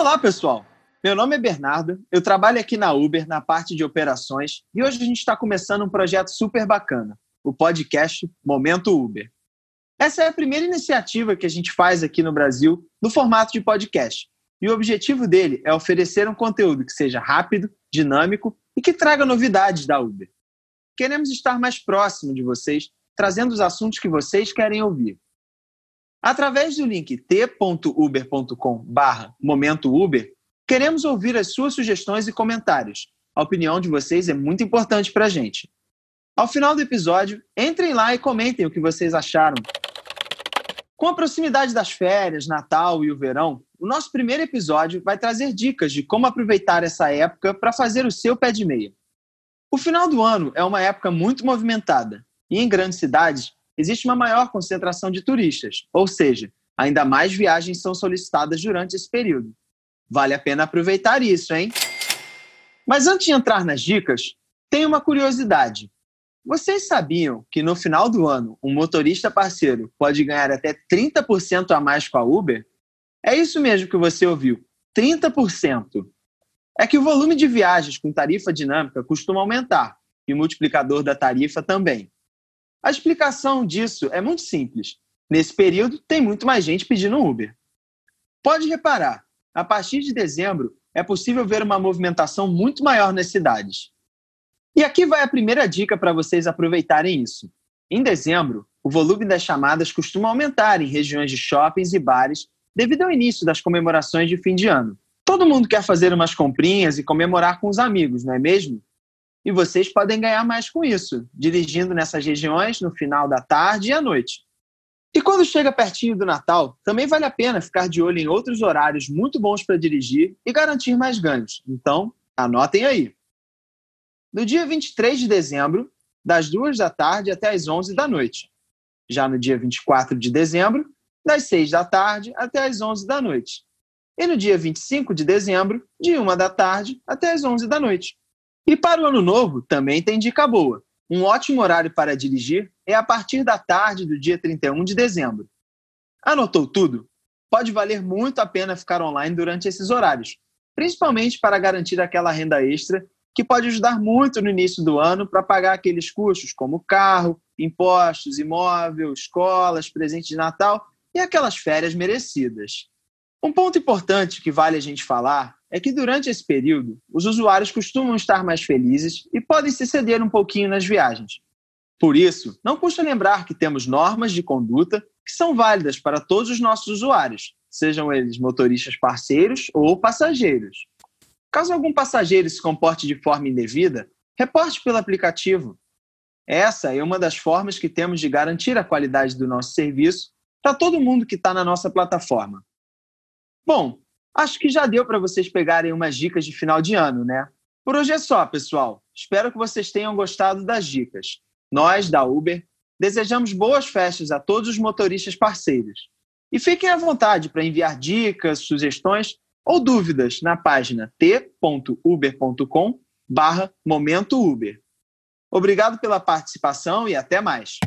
Olá, pessoal! Meu nome é Bernardo, eu trabalho aqui na Uber, na parte de operações, e hoje a gente está começando um projeto super bacana, o podcast Momento Uber. Essa é a primeira iniciativa que a gente faz aqui no Brasil no formato de podcast, e o objetivo dele é oferecer um conteúdo que seja rápido, dinâmico e que traga novidades da Uber. Queremos estar mais próximo de vocês, trazendo os assuntos que vocês querem ouvir. Através do link t.uber.com barra Momento Uber, queremos ouvir as suas sugestões e comentários. A opinião de vocês é muito importante para a gente. Ao final do episódio, entrem lá e comentem o que vocês acharam. Com a proximidade das férias, Natal e o verão, o nosso primeiro episódio vai trazer dicas de como aproveitar essa época para fazer o seu pé de meia. O final do ano é uma época muito movimentada e em grandes cidades existe uma maior concentração de turistas, ou seja, ainda mais viagens são solicitadas durante esse período. Vale a pena aproveitar isso, hein? Mas antes de entrar nas dicas, tem uma curiosidade. Vocês sabiam que no final do ano um motorista parceiro pode ganhar até 30% a mais com a Uber? É isso mesmo que você ouviu: 30%. É que o volume de viagens com tarifa dinâmica costuma aumentar e o multiplicador da tarifa também. A explicação disso é muito simples. Nesse período, tem muito mais gente pedindo Uber. Pode reparar, a partir de dezembro é possível ver uma movimentação muito maior nas cidades. E aqui vai a primeira dica para vocês aproveitarem isso. Em dezembro, o volume das chamadas costuma aumentar em regiões de shoppings e bares devido ao início das comemorações de fim de ano. Todo mundo quer fazer umas comprinhas e comemorar com os amigos, não é mesmo? E vocês podem ganhar mais com isso, dirigindo nessas regiões no final da tarde e à noite. E quando chega pertinho do Natal, também vale a pena ficar de olho em outros horários muito bons para dirigir e garantir mais ganhos. Então, anotem aí. No dia 23 de dezembro, das 2 da tarde até as 11 da noite. Já no dia 24 de dezembro, das 6 da tarde até as 11 da noite. E no dia 25 de dezembro, de 1 da tarde até as 11 da noite. E para o ano novo, também tem dica boa. Um ótimo horário para dirigir é a partir da tarde do dia 31 de dezembro. Anotou tudo? Pode valer muito a pena ficar online durante esses horários, principalmente para garantir aquela renda extra que pode ajudar muito no início do ano para pagar aqueles custos como carro, impostos, imóvel, escolas, presente de Natal e aquelas férias merecidas. Um ponto importante que vale a gente falar é que durante esse período, os usuários costumam estar mais felizes e podem se ceder um pouquinho nas viagens. Por isso, não custa lembrar que temos normas de conduta que são válidas para todos os nossos usuários, sejam eles motoristas parceiros ou passageiros. Caso algum passageiro se comporte de forma indevida, reporte pelo aplicativo. Essa é uma das formas que temos de garantir a qualidade do nosso serviço para todo mundo que está na nossa plataforma. Bom, Acho que já deu para vocês pegarem umas dicas de final de ano, né? Por hoje é só, pessoal. Espero que vocês tenham gostado das dicas. Nós, da Uber, desejamos boas festas a todos os motoristas parceiros. E fiquem à vontade para enviar dicas, sugestões ou dúvidas na página t.uber.com barra Momento Uber. Obrigado pela participação e até mais.